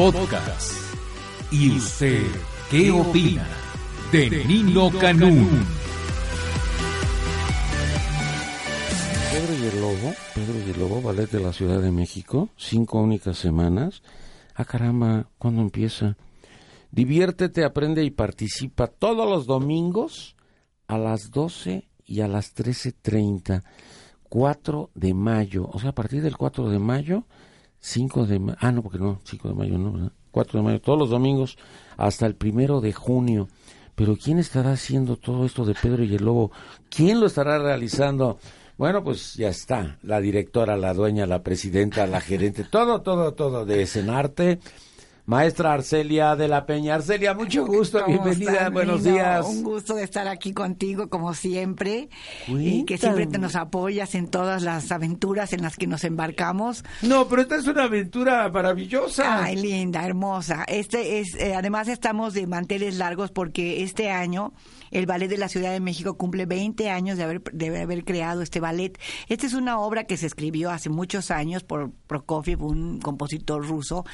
Podcast. ¿Y usted qué opina de Nino Canún? Pedro y el Lobo, Pedro y el Lobo, ballet de la Ciudad de México, cinco únicas semanas. Ah, caramba, ¿cuándo empieza? Diviértete, aprende y participa todos los domingos a las 12 y a las 13.30. 4 de mayo, o sea, a partir del 4 de mayo, 5 de mayo, ah, no, porque no, 5 de mayo no, ¿verdad? 4 de mayo, todos los domingos hasta el primero de junio. Pero ¿quién estará haciendo todo esto de Pedro y el Lobo? ¿Quién lo estará realizando? Bueno, pues ya está, la directora, la dueña, la presidenta, la gerente, todo, todo, todo de Escenarte Maestra Arcelia de la Peña. Arcelia, mucho gusto, bienvenida, buenos días. Un gusto de estar aquí contigo, como siempre, y que siempre te nos apoyas en todas las aventuras en las que nos embarcamos. No, pero esta es una aventura maravillosa. Ay, linda, hermosa. Este es, eh, además estamos de manteles largos porque este año el Ballet de la Ciudad de México cumple 20 años de haber, de haber creado este ballet. Esta es una obra que se escribió hace muchos años por Prokofiev, un compositor ruso,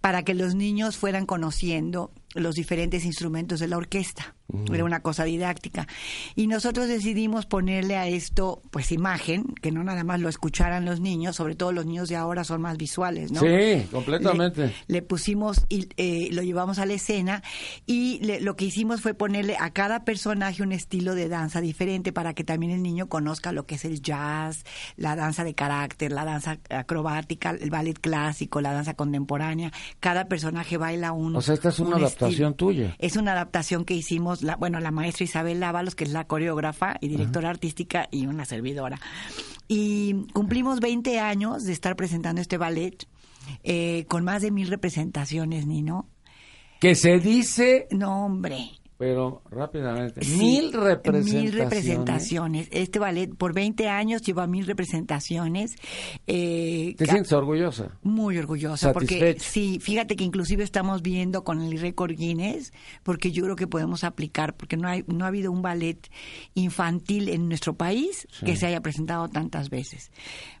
para que los niños fueran conociendo los diferentes instrumentos de la orquesta. Era una cosa didáctica. Y nosotros decidimos ponerle a esto, pues, imagen, que no nada más lo escucharan los niños, sobre todo los niños de ahora son más visuales, ¿no? Sí, completamente. Le, pusimos y eh, lo llevamos a la escena y lo que hicimos fue ponerle a cada personaje un estilo de danza diferente para que también el niño conozca lo que es el jazz, la danza de carácter, la danza acrobática, el ballet clásico, la danza contemporánea. Cada personaje baila un. O sea, esta es una adaptación tuya. Es una adaptación que hicimos la, bueno, la maestra Isabel Lávalos, que es la coreógrafa y directora artística y una servidora. Y cumplimos 20 años de estar presentando este ballet eh, con más de mil representaciones, Nino. Que se dice... No, hombre. Pero rápidamente, mil representaciones. Mil representaciones. Este ballet por 20 años lleva mil representaciones. Eh, ¿Te sientes orgullosa? Muy orgullosa. Porque sí, fíjate que inclusive estamos viendo con el récord Guinness, porque yo creo que podemos aplicar, porque no, hay, no ha habido un ballet infantil en nuestro país que se haya presentado tantas veces.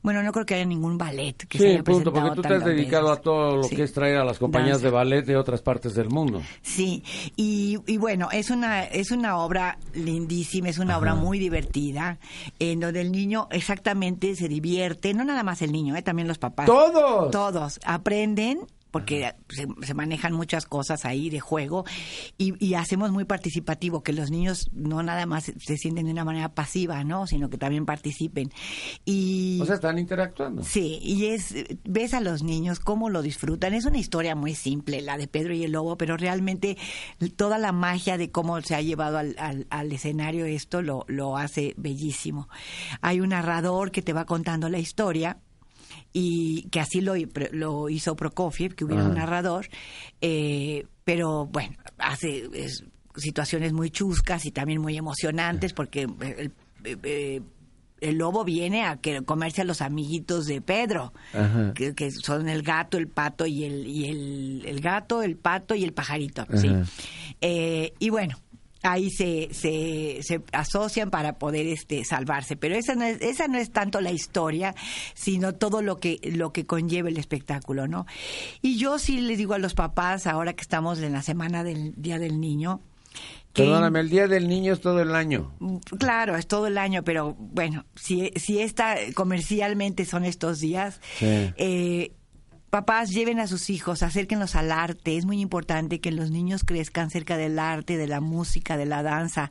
Bueno, no creo que haya ningún ballet que se haya punto, porque tú te has dedicado a todo lo que es traer a las compañías de ballet de otras partes del mundo. Sí, y, y bueno, es una, es una obra lindísima, es una obra muy divertida, en donde el niño exactamente se divierte, no nada más el niño, eh, también los papás. Todos. Todos aprenden porque se, manejan muchas cosas ahí de juego y, hacemos muy participativo, que los niños no nada más se sienten de una manera pasiva, ¿no? Sino que también participen. Y, o sea, están interactuando. Sí, y es, ves a los niños cómo lo disfrutan. Es una historia muy simple, la de Pedro y el Lobo, pero realmente toda la magia de cómo se ha llevado al, al escenario esto lo, lo hace bellísimo. Hay un narrador que te va contando la historia y que así lo, lo hizo Prokofiev, que hubiera un narrador, eh, pero bueno, hace situaciones muy chuscas y también muy emocionantes porque el, eh, el lobo viene a que comerse a los amiguitos de Pedro, que, son el gato, el pato y el, y el, el gato, el pato y el pajarito. ¿sí? Eh, y bueno, ahí se, se, se, asocian para poder este salvarse. Pero esa no es esa no es tanto la historia sino todo lo que lo que conlleva el espectáculo no y yo sí le digo a los papás ahora que estamos en la semana del día del niño Perdóname, el Día del Niño es todo el año. Claro, es todo el año, pero bueno, si, si esta comercialmente son estos días, eh, papás lleven a sus hijos, acérquenlos al arte. Es muy importante que los niños crezcan cerca del arte, de la música, de la danza.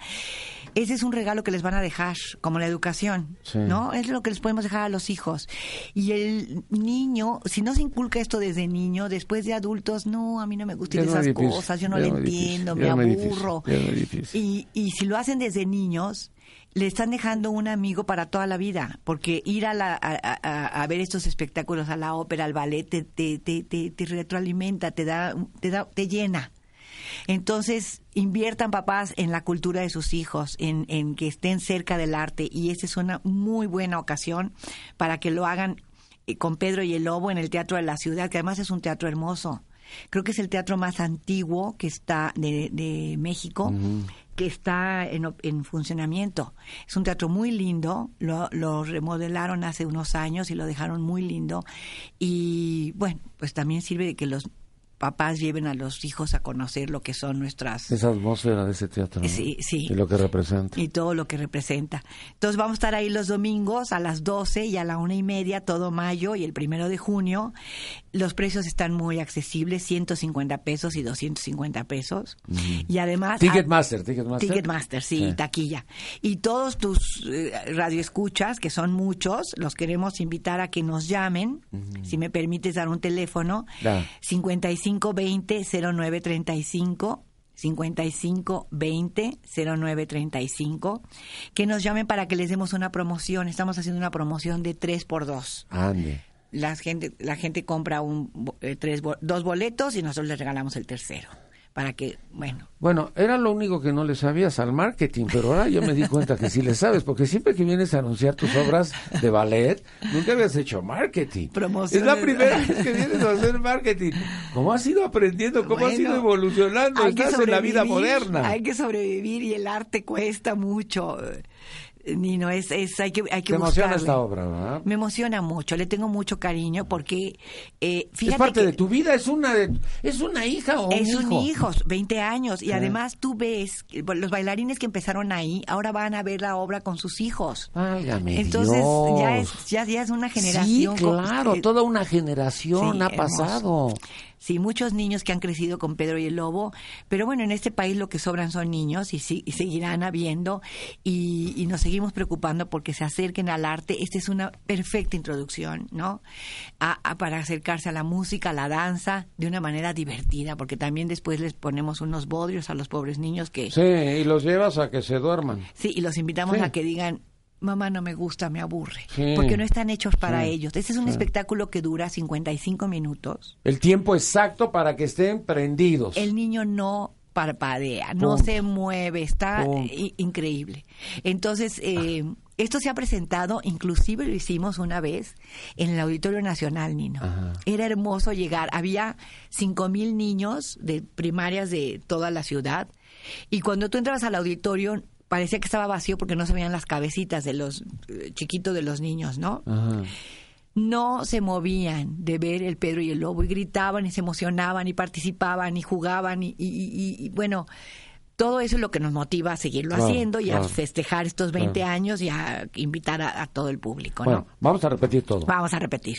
Ese es un regalo que les van a dejar, como la educación, ¿no? Es lo que les podemos dejar a los hijos. Y el niño, si no se inculca esto desde niño, después de adultos, no, a mí no me gustan esas cosas, yo no le entiendo, me aburro. Y, y si lo hacen desde niños, le están dejando un amigo para toda la vida, porque ir a, la, a, ver estos espectáculos, a la ópera, al ballet, te, te, te, te, retroalimenta, te da, te da, te llena. Entonces, inviertan papás en la cultura de sus hijos, en, en que estén cerca del arte, y esa es una muy buena ocasión para que lo hagan eh, con Pedro y el Lobo en el Teatro de la Ciudad, que además es un teatro hermoso. Creo que es el teatro más antiguo que está de, de México que está en, funcionamiento. Es un teatro muy lindo, lo, lo, remodelaron hace unos años y lo dejaron muy lindo. Y bueno, pues también sirve de que los papás lleven a los hijos a conocer lo que son nuestras... Esa atmósfera de ese teatro. Sí, sí. Y lo que representa. Y todo lo que representa. Entonces vamos a estar ahí los domingos a las 12 y a la una y media todo mayo y el primero de junio. Los precios están muy accesibles, 150 pesos y 250 pesos. Y además... Ticketmaster, Ticketmaster. Ticketmaster, sí, taquilla. Y todos tus eh, radioescuchas, que son muchos, los queremos invitar a que nos llamen, si me permites dar un teléfono, 5520-0935. 5520-0935, que nos llamen para que les demos una promoción. Estamos haciendo una promoción de 3 por 2 Ande. La gente, la gente compra un, eh, tres, dos boletos y nosotros les regalamos el tercero para que, bueno. Bueno, era lo único que no le sabías al marketing, pero ahora yo me di cuenta que sí le sabes, porque siempre que vienes a anunciar tus obras de ballet, nunca habías hecho marketing. Es la primera vez que vienes a hacer marketing. ¿Cómo has ido aprendiendo? ¿Cómo has ido evolucionando? Estás en la vida moderna. Hay que sobrevivir y el arte cuesta mucho. Nino, es, es hay que, hay que Te emociona esta obra, ¿verdad? Me emociona mucho, le tengo mucho cariño porque eh, Es parte de tu vida, es una de, es una hija o un es hijo. un hijo, 20 años y además tú ves los bailarines que empezaron ahí ahora van a ver la obra con sus hijos. Válgame Entonces Dios. ya es ya, ya es una generación. Sí, claro, eh, toda una generación sí, ha hermoso. pasado. Sí, muchos niños que han crecido con Pedro y el Lobo, pero bueno, en este país lo que sobran son niños y, sí- y seguirán habiendo y, y nos seguimos preocupando porque se acerquen al arte. Esta es una perfecta introducción, ¿no? A- a- para acercarse a la música, a la danza, de una manera divertida, porque también después les ponemos unos bodrios a los pobres niños que... Sí, y los llevas a que se duerman. Sí, y los invitamos Sí. a que digan, mamá no me gusta, me aburre, Sí. porque no están hechos para Sí. ellos. Este es un Sí. espectáculo que dura 55 minutos. El tiempo exacto para que estén prendidos. El niño no parpadea, no se mueve, está i- increíble. Entonces, eh, esto se ha presentado, inclusive lo hicimos una vez en el Auditorio Nacional, Nino. Ajá. Era hermoso llegar, había cinco mil niños de primarias de toda la ciudad y cuando tú entrabas al auditorio parecía que estaba vacío porque no se veían las cabecitas de los eh, chiquitos de los niños, ¿no? Ajá. no se movían de ver el Pedro y el Lobo y gritaban y se emocionaban y participaban y jugaban y, y- y- y, bueno, todo eso es lo que nos motiva a seguirlo Claro, haciendo y claro. a festejar estos 20 Claro. años y a invitar a, a todo el público, Bueno, ¿no? vamos a repetir todo. Vamos a repetir.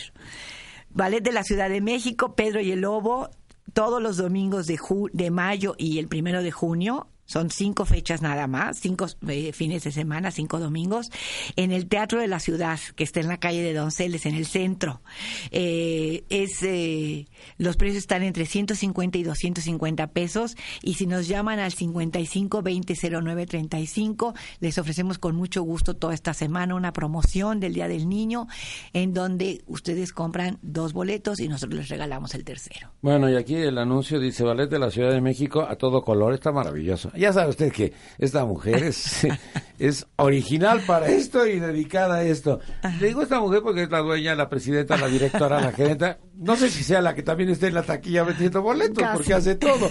Ballet de la Ciudad de México, Pedro y el Lobo, todos los domingos de, ju- de mayo y el primero de junio. Son cinco fechas nada más, cinco eh, fines de semana, cinco domingos, en el Teatro de la Ciudad, que está en la calle de Donceles, en el centro. Eh, es eh, Los precios están entre 150 y 250 pesos, y si nos llaman al 55 20 09 35, les ofrecemos con mucho gusto toda esta semana una promoción del Día del Niño, en donde ustedes compran dos boletos y nosotros les regalamos el tercero. Bueno, y aquí el anuncio dice Ballet de la Ciudad de México a todo color, está maravilloso. Ya sabe usted que esta mujer es, es original para esto y dedicada a esto. Le digo esta mujer porque es la dueña, la presidenta, la directora, la gerenta. No sé si sea la que también esté en la taquilla vendiendo boletos, Casi. porque hace todo.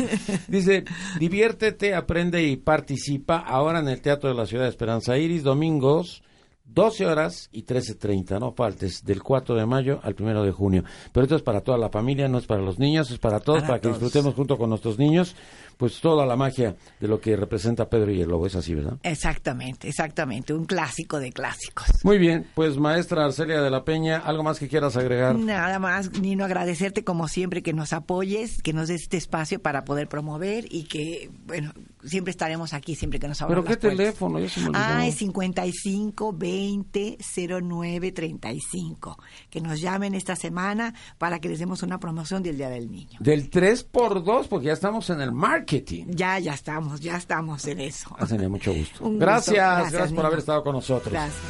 Dice, diviértete, aprende y participa ahora en el Teatro de la Ciudad de Esperanza Iris, domingos 12 horas y 13.30, no faltes, del 4 de mayo al 1 de junio. Pero esto es para toda la familia, no es para los niños, es para todos, Para para, que disfrutemos junto con nuestros niños, pues toda la magia de lo que representa Pedro y el Lobo, es así, ¿verdad? Exactamente, exactamente, un clásico de clásicos. Muy bien, pues maestra Arcelia de la Peña, ¿algo más que quieras agregar? Nada más, Nino, agradecerte como siempre que nos apoyes, que nos des este espacio para poder promover y que, bueno, siempre estaremos aquí, siempre que nos abran ¿Pero qué puertas. teléfono? Ya se me. Ah, es 55 20 09 35. Que nos llamen esta semana para que les demos una promoción del Día del Niño. Del 3 por 2 porque ya estamos en el marketing. Ya, ya estamos, ya estamos en eso. Hacen mucho gusto. Gracias, gracias, Gracias, por haber estado con nosotros. Gracias.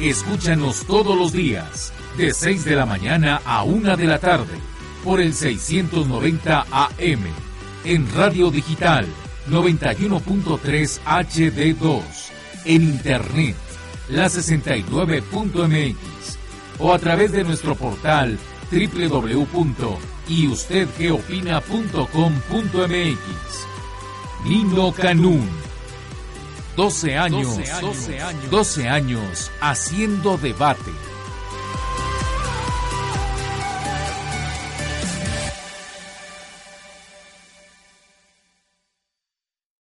Escúchanos todos los días, de 6 de la mañana a 1 de la tarde, por el 690 AM, en Radio Digital 91.3 HD2, en Internet, la 69.mx, o a través de nuestro portal www.yustedqueopina.com.mx. Nino Canún. 12 años, 12 años, 12 años haciendo debate.